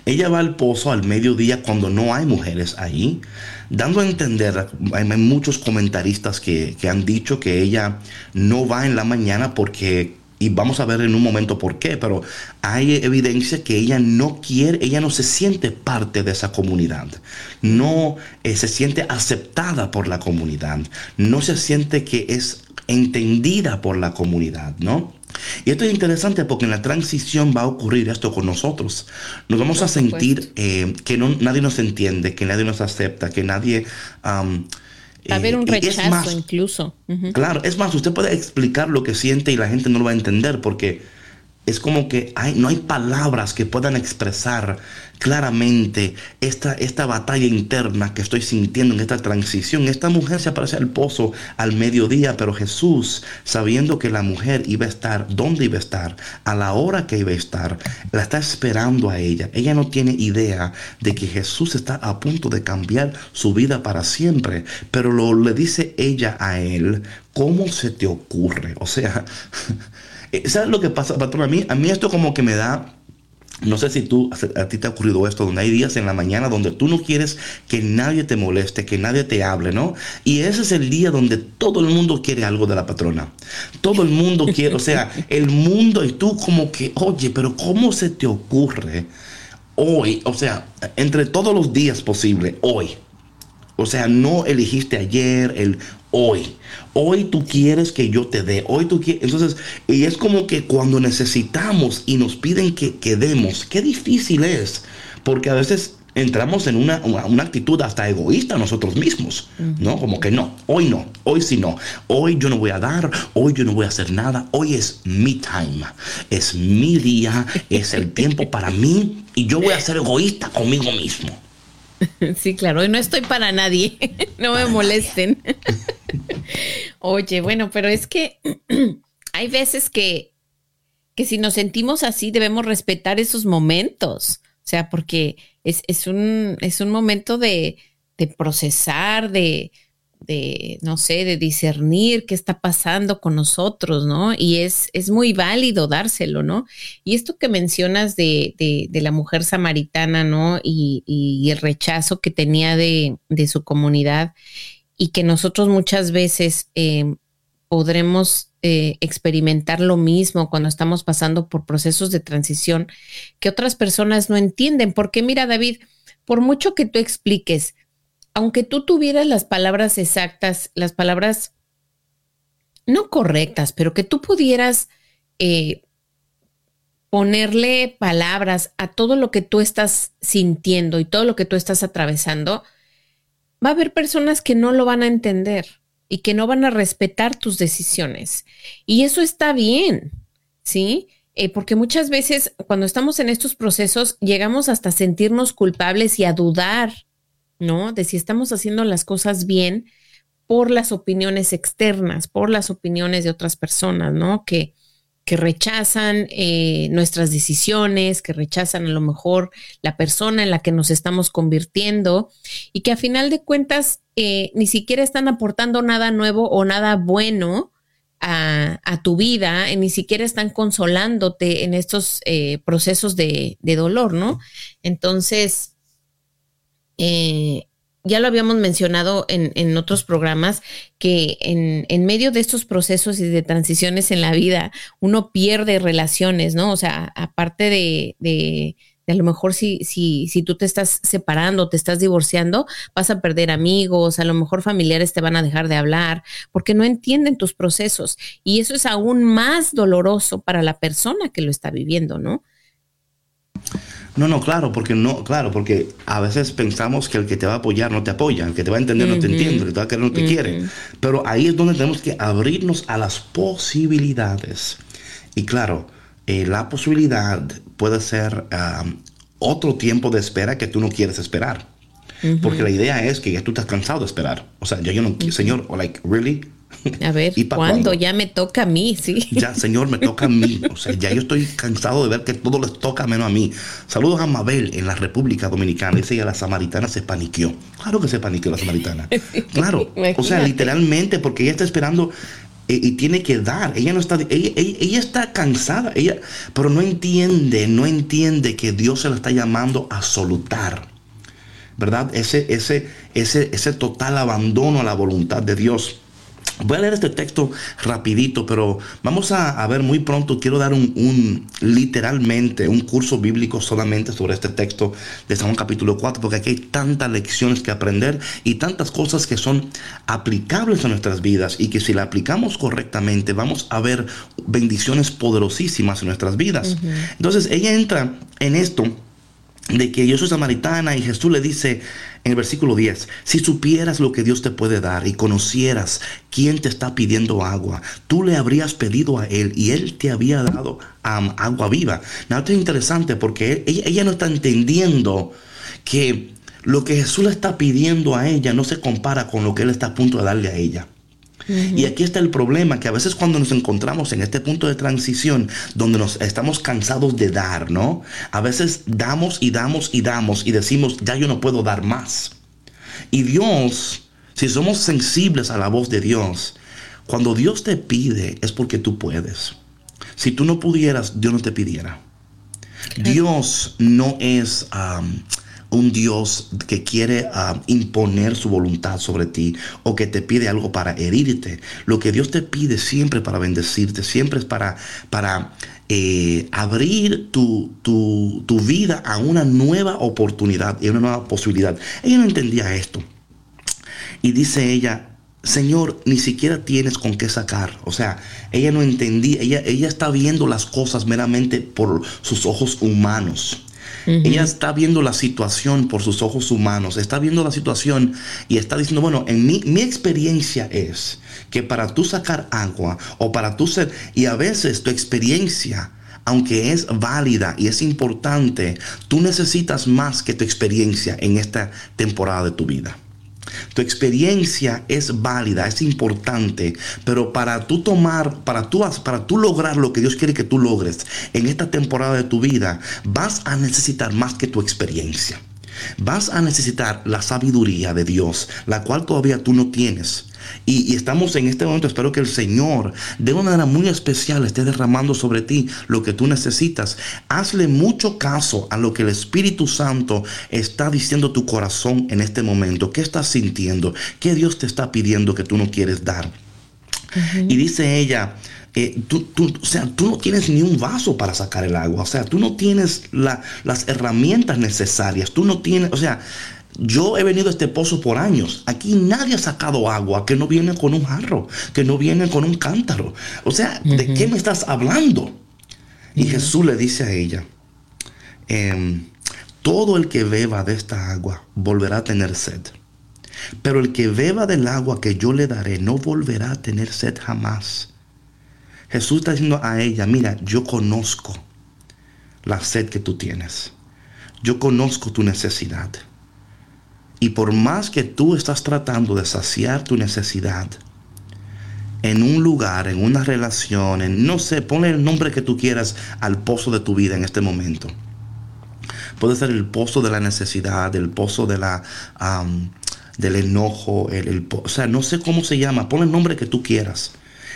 [SPEAKER 1] Ella va al pozo al mediodía cuando no hay mujeres ahí, dando a entender, hay muchos comentaristas que, que han dicho que ella no va en la mañana porque, y vamos a ver en un momento por qué, pero hay evidencia que ella no quiere, ella no se siente parte de esa comunidad, no eh, se siente aceptada por la comunidad, no se siente que es entendida por la comunidad, ¿no? Y esto es interesante porque en la transición va a ocurrir esto con nosotros. Nos vamos a sentir eh, que no, nadie nos entiende, que nadie nos acepta, que nadie...
[SPEAKER 2] Va a haber
[SPEAKER 1] eh,
[SPEAKER 2] un rechazo
[SPEAKER 1] más,
[SPEAKER 2] incluso.
[SPEAKER 1] Claro, es más, usted puede explicar lo que siente y la gente no lo va a entender porque es como que no hay palabras que puedan expresar claramente esta, esta batalla interna que estoy sintiendo en esta transición. Esta mujer se aparece al pozo al mediodía, pero Jesús, sabiendo que la mujer iba a estar, dónde iba a estar, a la hora que iba a estar, la está esperando a ella. Ella no tiene idea de que Jesús está a punto de cambiar su vida para siempre, pero lo le dice ella a él, ¿cómo se te ocurre? O sea... Eh, ¿Sabes lo que pasa, patrón? A mí, a mí esto como que me da no sé si tú, a ti te ha ocurrido esto, donde hay días en la mañana donde tú no quieres que nadie te moleste, que nadie te hable, ¿no? Y ese es el día donde todo el mundo quiere algo de la patrona. Todo el mundo quiere, o sea, el mundo y tú como que, oye, pero ¿cómo se te ocurre hoy? O sea, entre todos los días posible, hoy. O sea, no elegiste ayer, el hoy. Hoy tú quieres que yo te dé. Hoy tú quieres. Entonces, y es como que cuando necesitamos y nos piden que, quedemos, qué difícil es. Porque a veces entramos en una, una, actitud hasta egoísta nosotros mismos, ¿no? Como que no, hoy no, hoy sí no, hoy yo no voy a dar, hoy yo no voy a hacer nada, hoy es mi time, es mi día, es el tiempo para mí y yo voy a ser egoísta conmigo mismo.
[SPEAKER 2] Sí, claro, y no estoy para nadie, no me molesten. Oye, bueno, pero es que hay veces que, que si nos sentimos así debemos respetar esos momentos, o sea, porque es, es, un, es un momento de, de procesar, de, de, no sé, de discernir qué está pasando con nosotros, ¿no? Y es, es muy válido dárselo, ¿no? Y esto que mencionas de, de, la mujer samaritana, ¿no? Y, y, el rechazo que tenía de, su comunidad y que nosotros muchas veces eh, podremos eh, experimentar lo mismo cuando estamos pasando por procesos de transición que otras personas no entienden. Porque mira, David, por mucho que tú expliques, aunque tú tuvieras las palabras exactas, las palabras no correctas, pero que tú pudieras eh, ponerle palabras a todo lo que tú estás sintiendo y todo lo que tú estás atravesando, va a haber personas que no lo van a entender y que no van a respetar tus decisiones. Y eso está bien, ¿sí? Eh, porque muchas veces cuando estamos en estos procesos llegamos hasta sentirnos culpables y a dudar ¿no? De si estamos haciendo las cosas bien por las opiniones externas, por las opiniones de otras personas, ¿no? Que, que rechazan eh, nuestras decisiones, que rechazan a lo mejor la persona en la que nos estamos convirtiendo y que a final de cuentas eh, ni siquiera están aportando nada nuevo o nada bueno a, tu vida, ni siquiera están consolándote en estos eh, procesos de, de dolor, ¿no? Entonces, eh, ya lo habíamos mencionado en, otros programas, que en, medio de estos procesos y de transiciones en la vida, uno pierde relaciones, ¿no? O sea, aparte de, de, a lo mejor si, si, si tú te estás separando, te estás divorciando, vas a perder amigos, a lo mejor familiares te van a dejar de hablar, porque no entienden tus procesos. Y eso es aún más doloroso para la persona que lo está viviendo, ¿no?
[SPEAKER 1] No, no, claro, porque no, claro, porque a veces pensamos que el que te va a apoyar no te apoya, el que te va a entender no te entiende, el que te va a querer no te quiere. Pero ahí es donde tenemos que abrirnos a las posibilidades. Y claro, eh, la posibilidad puede ser otro tiempo de espera que tú no quieres esperar. Porque la idea es que ya tú estás cansado de esperar. O sea, ya yo no, Señor, like, really?
[SPEAKER 2] A ver, ¿cuándo? Ya me toca a mí, sí.
[SPEAKER 1] Ya, Señor, me toca a mí. O sea, ya yo estoy cansado de ver que todo les toca menos a mí. Saludos a Mabel en la República Dominicana. Dice que la samaritana se paniqueó. Claro que se paniqueó la samaritana. Claro. o sea, literalmente, porque ella está esperando eh, y tiene que dar. Ella no está, ella, ella, está cansada, ella, pero no entiende, no entiende que Dios se la está llamando a solutar. ¿Verdad? Ese, ese, ese, ese total abandono a la voluntad de Dios. Voy a leer este texto rapidito, pero vamos a, ver muy pronto. Quiero dar un, literalmente un curso bíblico solamente sobre este texto de San Juan capítulo 4, porque aquí hay tantas lecciones que aprender y tantas cosas que son aplicables a nuestras vidas y que si la aplicamos correctamente vamos a ver bendiciones poderosísimas en nuestras vidas. Entonces ella entra en esto de que yo soy samaritana y Jesús le dice en el versículo 10, si supieras lo que Dios te puede dar y conocieras quién te está pidiendo agua, tú le habrías pedido a Él y Él te había dado agua viva. Nada, es interesante porque ella, no está entendiendo que lo que Jesús le está pidiendo a ella no se compara con lo que Él está a punto de darle a ella. Y aquí está el problema, que a veces cuando nos encontramos en este punto de transición, donde nos estamos cansados de dar, ¿no? A veces damos y damos y damos y decimos, ya yo no puedo dar más. Y Dios, si somos sensibles a la voz de Dios, cuando Dios te pide es porque tú puedes. Si tú no pudieras, Dios no te pidiera. Dios no es un Dios que quiere ah, imponer su voluntad sobre ti o que te pide algo para herirte. Lo que Dios te pide siempre para bendecirte, siempre es para, para eh, abrir tu, tu, tu vida a una nueva oportunidad y una nueva posibilidad. Ella no entendía esto. Y dice ella, Señor, ni siquiera tienes con qué sacar. O sea, ella no entendía, ella, ella está viendo las cosas meramente por sus ojos humanos. Ella está viendo la situación por sus ojos humanos, está viendo la situación y está diciendo, bueno, en mi, mi experiencia es que para tú sacar agua o para tú ser, y a veces tu experiencia aunque es válida y es importante, tú necesitas más que tu experiencia en esta temporada de tu vida. Tu experiencia es válida, es importante, pero para tú tomar, para tú, para tú lograr lo que Dios quiere que tú logres en esta temporada de tu vida, vas a necesitar más que tu experiencia. Vas a necesitar la sabiduría de Dios, la cual todavía tú no tienes. Y, estamos en este momento, espero que el Señor de una manera muy especial esté derramando sobre ti lo que tú necesitas. Hazle mucho caso a lo que el Espíritu Santo está diciendo tu corazón en este momento. ¿Qué estás sintiendo? ¿Qué Dios te está pidiendo que tú no quieres dar? Y dice ella, eh, tú, o sea, tú no tienes ni un vaso para sacar el agua, o sea, tú no tienes las herramientas necesarias, tú no tienes, o sea, yo he venido a este pozo por años. Aquí nadie ha sacado agua que no viene con un jarro, que no viene con un cántaro. O sea, ¿de qué me estás hablando? Y Jesús le dice a ella, em, todo el que beba de esta agua volverá a tener sed. Pero el que beba del agua que yo le daré no volverá a tener sed jamás. Jesús está diciendo a ella, mira, yo conozco la sed que tú tienes. Yo conozco tu necesidad. Y por más que tú estás tratando de saciar tu necesidad en un lugar, en una relación, en no sé, ponle el nombre que tú quieras al pozo de tu vida en este momento. Puede ser el pozo de la necesidad, el pozo de la, del enojo, el, o sea, no sé cómo se llama, pon el nombre que tú quieras.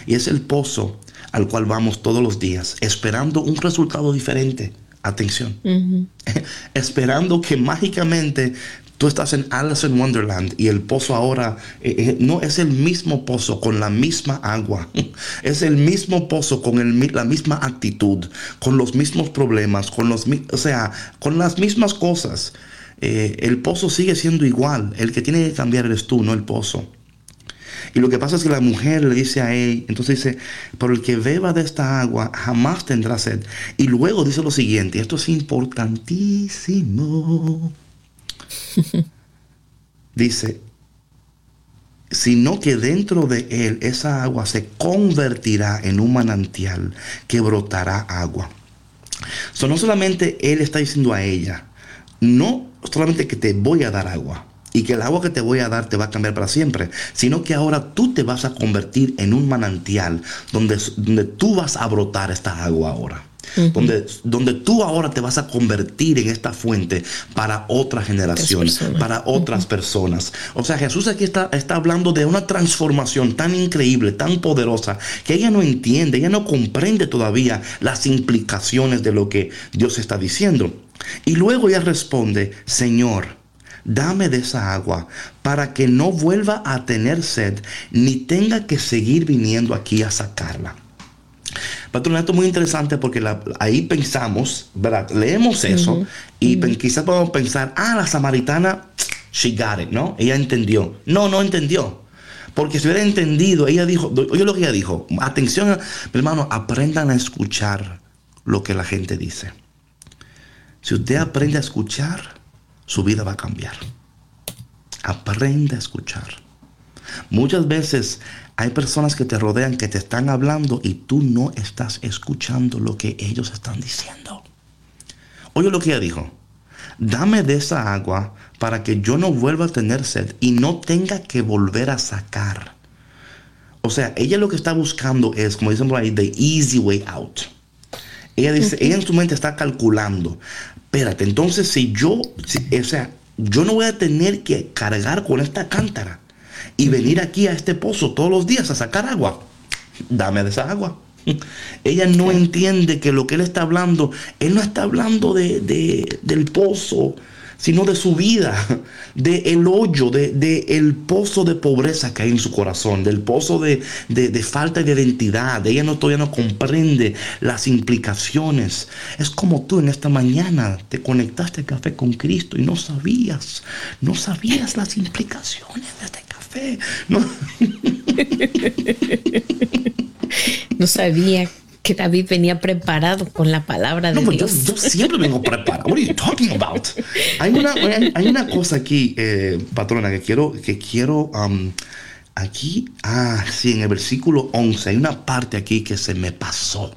[SPEAKER 1] Y es el pozo al cual vamos todos los días, esperando un resultado diferente. Atención. Esperando que mágicamente Tú estás en Alice in Wonderland y el pozo ahora eh, eh, no es el mismo pozo con la misma agua. Es el mismo pozo con la misma actitud, con los mismos problemas, con los, o sea, con las mismas cosas. Eh, el pozo sigue siendo igual. El que tiene que cambiar eres tú, no el pozo. Y lo que pasa es que la mujer le dice a él, entonces dice, pero el que beba de esta agua jamás tendrá sed. Y luego dice lo siguiente, esto es importantísimo. Dice, sino que dentro de él esa agua se convertirá en un manantial que brotará agua. So, no solamente él está diciendo a ella, no solamente que te voy a dar agua y que el agua que te voy a dar te va a cambiar para siempre, sino que ahora tú te vas a convertir en un manantial donde, donde tú vas a brotar esta agua ahora donde, donde tú ahora te vas a convertir en esta fuente para otra generación, para otras personas. O sea, Jesús aquí está, está hablando de una transformación tan increíble, tan poderosa, que ella no entiende, ella no comprende todavía las implicaciones de lo que Dios está diciendo. Y luego ella responde, Señor, dame de esa agua para que no vuelva a tener sed ni tenga que seguir viniendo aquí a sacarla. Patronato muy interesante porque ahí pensamos, ¿verdad? Leemos eso y quizás podemos pensar, ah, la samaritana, she got it, ¿no? Ella entendió. No, no entendió. Porque si hubiera entendido, ella dijo, oye lo que ella dijo, atención, hermano, aprendan a escuchar lo que la gente dice. Si usted aprende a escuchar, su vida va a cambiar. Aprende a escuchar. Muchas veces hay personas que te rodean que te están hablando y tú no estás escuchando lo que ellos están diciendo. Oye lo que ella dijo. Dame de esa agua para que yo no vuelva a tener sed y no tenga que volver a sacar. O sea, ella lo que está buscando es, como dicen por ahí, the easy way out. Ella dice, ella en su mente está calculando. Espérate, entonces si yo, o sea, yo no voy a tener que cargar con esta cántara y venir aquí a este pozo todos los días a sacar agua. Dame de esa agua. Ella no entiende que lo que él está hablando, él no está hablando de, del pozo, sino de su vida, del el hoyo, del de, el pozo de pobreza que hay en su corazón, del pozo de, de, falta de identidad. Ella no, todavía no comprende las implicaciones. Es como tú en esta mañana te conectaste a café con Cristo y no sabías, no sabías las implicaciones de este café. No,
[SPEAKER 2] no sabía que David venía preparado con la palabra de Dios.
[SPEAKER 1] Yo, siempre vengo preparado. What are you talking about? Hay una, hay, una cosa aquí, eh, patrona, que quiero, que quiero um, aquí, ah, sí, en el versículo 11, hay una parte aquí que se me pasó.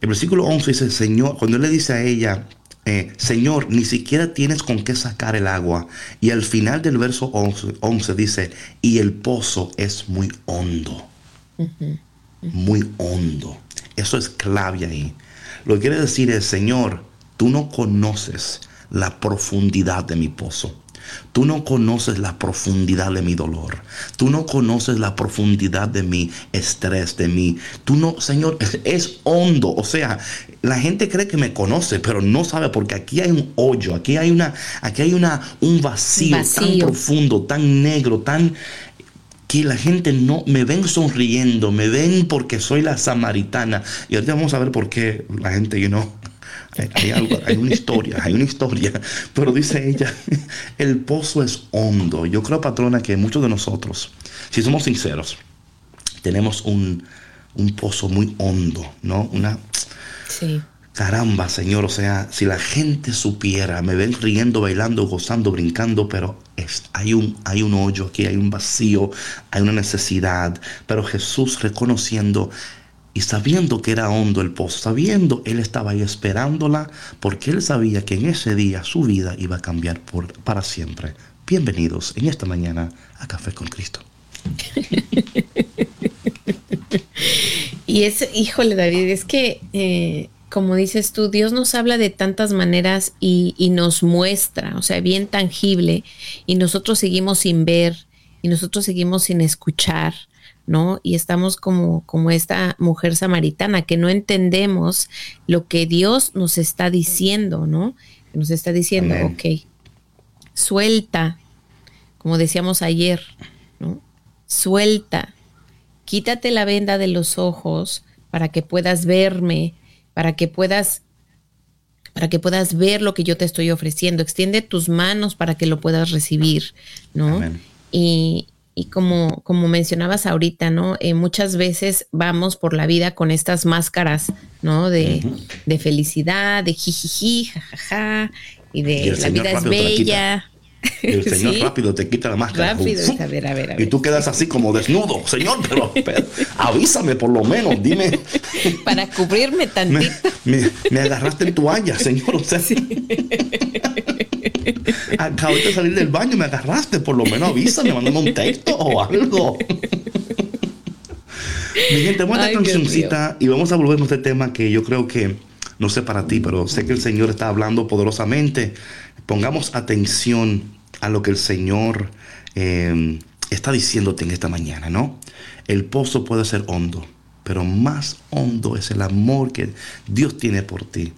[SPEAKER 1] El versículo 11 dice, Señor, cuando él le dice a ella, eh, Señor, ni siquiera tienes con qué sacar el agua. Y al final del verso 11, 11 dice, y el pozo es muy hondo muy hondo. Eso es clave ahí. Lo que quiere decir es, Señor, tú no conoces la profundidad de mi pozo. Tú no conoces la profundidad de mi dolor. Tú no conoces la profundidad de mi estrés, de mi... Tú no, Señor, es, hondo. O sea, la gente cree que me conoce, pero no sabe porque aquí hay un hoyo, aquí hay una, aquí hay una, un vacío. tan profundo, tan negro, tan que la gente no me ven sonriendo, me ven porque soy la samaritana. Y ahorita vamos a ver por qué la gente, you know, hay, algo, hay una historia, hay una historia. Pero dice ella, el pozo es hondo. Yo creo, patrona, que muchos de nosotros, si somos sinceros, tenemos un, un pozo muy hondo, ¿no? Una... Sí caramba, Señor, o sea, si la gente supiera, me ven riendo, bailando, gozando, brincando, pero es, hay, un, hay un hoyo aquí, hay un vacío, hay una necesidad. Pero Jesús reconociendo y sabiendo que era hondo el pozo, sabiendo, Él estaba ahí esperándola, porque Él sabía que en ese día su vida iba a cambiar por, para siempre. Bienvenidos en esta mañana a Café con Cristo.
[SPEAKER 2] y es, híjole David, es que... Eh, como dices tú, Dios nos habla de tantas maneras y, nos muestra, o sea, bien tangible, y nosotros seguimos sin ver, y nosotros seguimos sin escuchar, ¿no? Y estamos como, como esta mujer samaritana, que no entendemos lo que Dios nos está diciendo, ¿no? Nos está diciendo, ok, suelta, como decíamos ayer, ¿no? Suelta, quítate la venda de los ojos para que puedas verme, para que puedas para que puedas ver lo que yo te estoy ofreciendo. Extiende tus manos para que lo puedas recibir, ¿no? Y, como, como mencionabas ahorita, ¿no? Eh, muchas veces vamos por la vida con estas máscaras, ¿no? De, felicidad, de jijiji, jajaja, y de la vida es bella.
[SPEAKER 1] El Señor rápido te quita la máscara.
[SPEAKER 2] Rápido, a ver, a ver,
[SPEAKER 1] Y tú quedas así como desnudo. Señor, pero, avísame por lo menos, dime.
[SPEAKER 2] Para cubrirme tantito.
[SPEAKER 1] Me, agarraste en toalla, Señor. O sea, Acabo de salir del baño, me agarraste, por lo menos avísame, mandame un texto o algo. Mi gente, vamos a cancioncita y vamos a volver a este tema que yo creo que, no sé para ti, pero sé que el Señor está hablando poderosamente Pongamos atención a lo que el Señor eh, está diciéndote en esta mañana, ¿no? El pozo puede ser hondo, pero más hondo es el amor que Dios tiene por ti.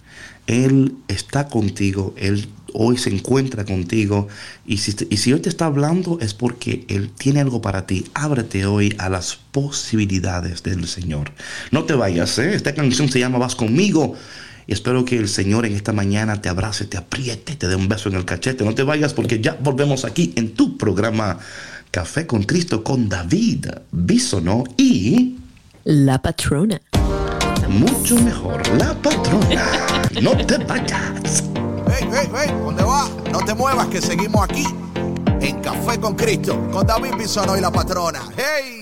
[SPEAKER 1] Él está contigo, Él hoy se encuentra contigo y si, y si hoy te está hablando es porque Él tiene algo para ti. Ábrete hoy a las posibilidades del Señor. No te vayas, ¿eh? esta canción se llama Vas conmigo. Y espero que el Señor en esta mañana te abrace, te apriete, te dé un beso en el cachete. No te vayas porque ya volvemos aquí en tu programa Café con Cristo con David Bisono y
[SPEAKER 2] la patrona.
[SPEAKER 1] mucho mejor. La patrona. No te vayas.
[SPEAKER 4] Hey, hey, hey, ¿dónde va? No te muevas que seguimos aquí en Café con Cristo con David Bisono y la patrona. ¡Hey!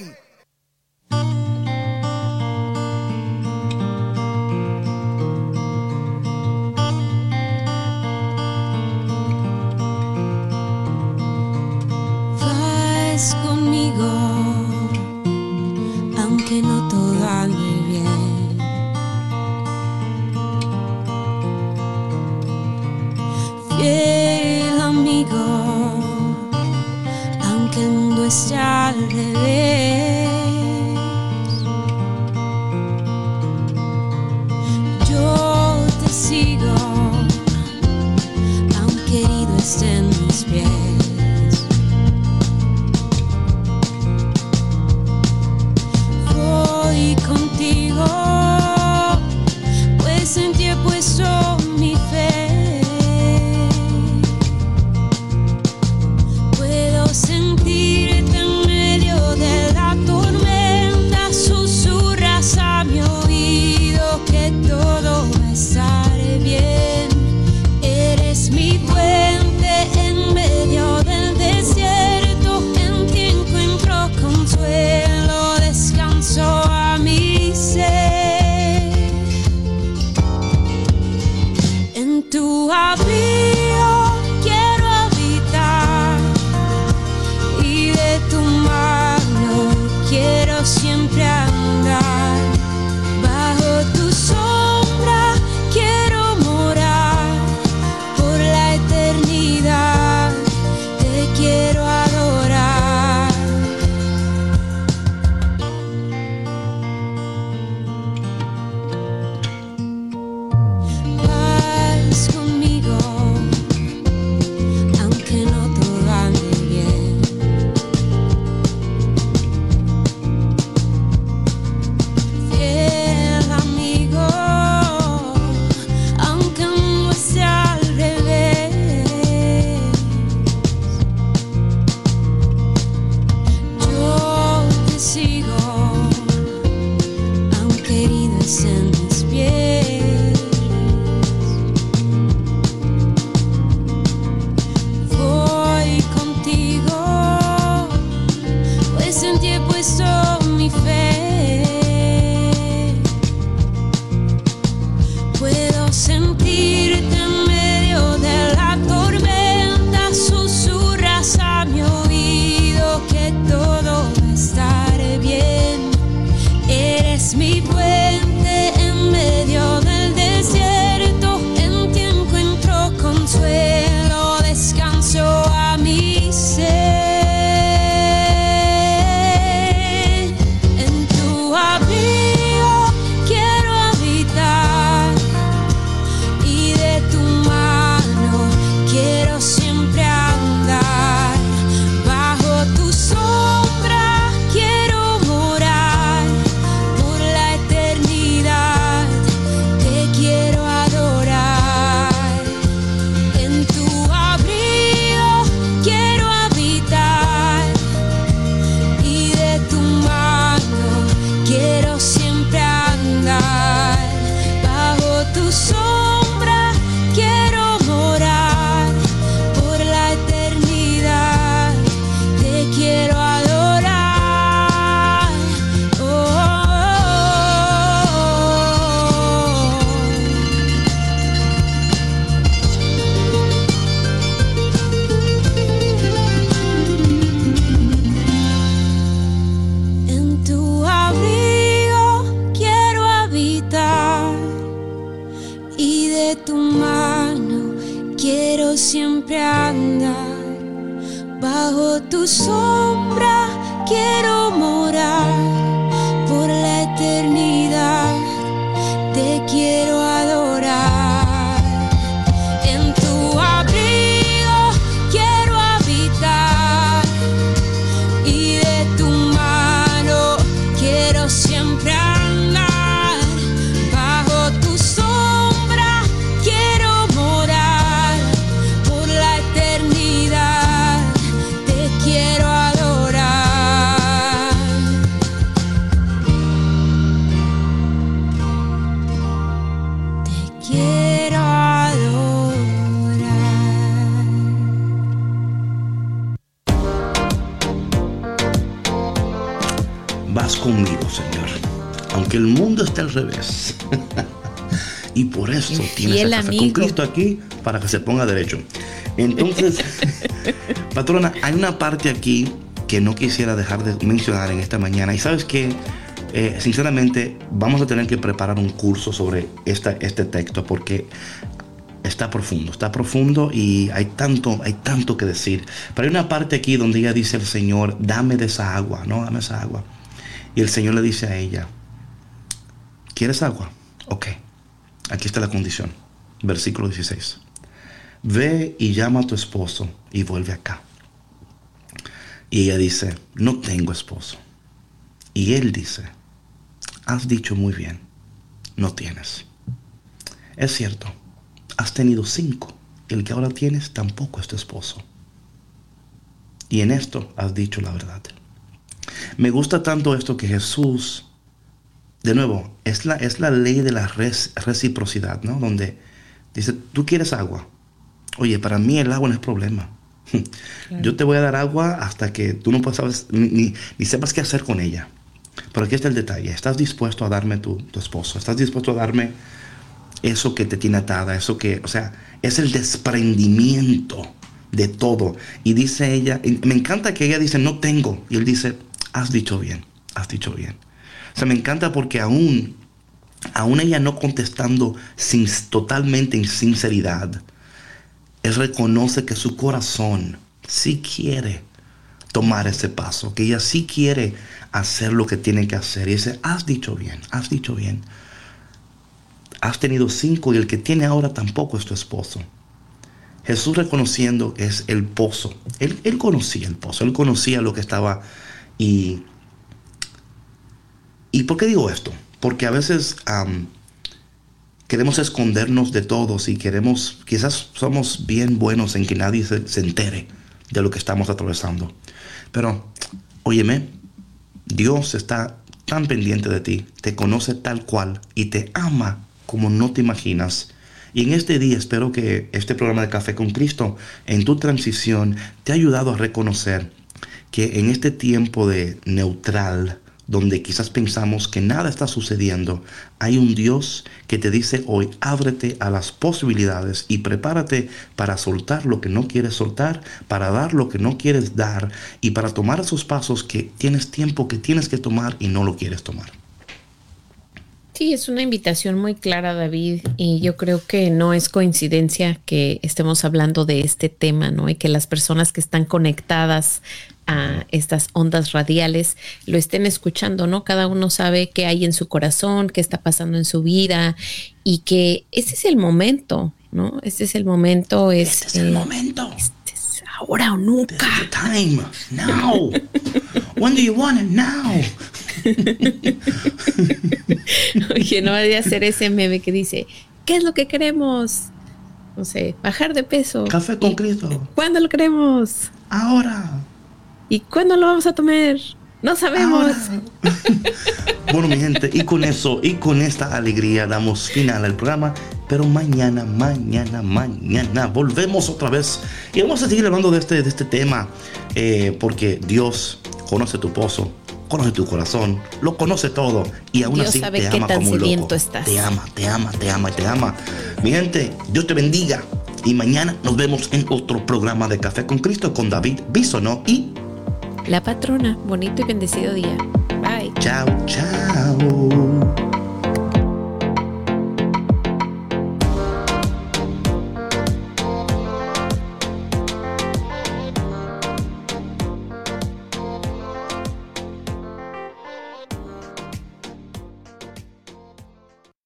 [SPEAKER 5] Revés. y por
[SPEAKER 1] eso tienes a Café con Cristo aquí para que se ponga derecho. Entonces, patrona, hay una parte aquí que no quisiera dejar de mencionar en esta mañana. Y sabes que, eh, sinceramente, vamos a tener que preparar un curso sobre esta, este texto porque está profundo, está profundo y hay tanto, hay tanto que decir. Pero hay una parte aquí donde ella dice al Señor, dame de esa agua, no, dame esa agua. Y el Señor le dice a ella, ¿quieres agua? Ok, aquí está la condición. Versículo 16 ve y llama a tu esposo y vuelve acá. Y ella dice, no tengo esposo. Y él dice, has dicho muy bien, no tienes. Es cierto, has tenido cinco, el que ahora tienes tampoco es tu esposo. Y en esto has dicho la verdad. Me gusta tanto esto que Jesús, de nuevo, es la, es la ley de la reciprocidad, ¿no? Donde dice, tú quieres agua, Oye, para mí el agua no es problema. Yo te voy a dar agua hasta que tú no sabes, ni, sepas qué hacer con ella. Pero aquí está el detalle. ¿Estás dispuesto a darme tu, tu, esposo? ¿Estás dispuesto a darme eso que te tiene atada? Eso que, o sea, es el desprendimiento de todo. Y dice ella, me encanta que ella dice, no tengo. Y él dice, has dicho bien, has dicho bien. O sea, me encanta porque aún, aún ella no contestando sin, totalmente en sinceridad, él reconoce que su corazón sí quiere tomar ese paso, que ella sí quiere hacer lo que tiene que hacer. Y dice, has dicho bien, has dicho bien. Has tenido cinco y el que tiene ahora tampoco es tu esposo. Jesús reconociendo que es el pozo. Él, conocía el pozo, él conocía lo que estaba. Y, ¿Y por qué digo esto? Porque a veces queremos escondernos de todos y queremos, quizás somos bien buenos en que nadie se, entere de lo que estamos atravesando. Pero, óyeme, Dios está tan pendiente de ti, te conoce tal cual y te ama como no te imaginas. Y en este día espero que este programa de Café con Cristo, en tu transición, te ha ayudado a reconocer que en este tiempo de neutral, donde quizás pensamos que nada está sucediendo, hay un Dios que te dice hoy, ábrete a las posibilidades y prepárate para soltar lo que no quieres soltar, para dar lo que no quieres dar y para tomar esos pasos que tienes tiempo que tienes que tomar y no lo quieres tomar.
[SPEAKER 2] Sí, es una invitación muy clara, David, y yo creo que no es coincidencia que estemos hablando de este tema, ¿no? Y que las personas que están conectadas a estas ondas radiales lo estén escuchando, ¿no? Cada uno sabe qué hay en su corazón, qué está pasando en su vida y que ese es el momento, ¿no? Este es el momento.
[SPEAKER 1] Es, este es el momento.
[SPEAKER 2] Este es ahora o nunca.
[SPEAKER 1] This time. Now. When do you want it? Now.
[SPEAKER 2] Oye, no voy a hacer ese meme que dice, ¿qué es lo que queremos? No sé, bajar de peso.
[SPEAKER 1] Café con Cristo.
[SPEAKER 2] ¿Cuándo lo queremos?
[SPEAKER 1] Ahora.
[SPEAKER 2] ¿Y cuándo lo vamos a tomar? No sabemos.
[SPEAKER 1] bueno, mi gente, y con eso, y con esta alegría damos final al programa. Pero mañana, mañana, mañana volvemos otra vez y vamos a seguir hablando de este, de este tema. Eh, porque Dios conoce tu pozo, conoce tu corazón, lo conoce todo y aún así te ama como un loco. Te ama, te ama, te ama, te ama. Mi gente, Dios te bendiga y mañana nos vemos en otro programa de Café con Cristo con David Bisono y
[SPEAKER 2] la patrona. Bonito y bendecido día. Bye.
[SPEAKER 1] Chao, chao.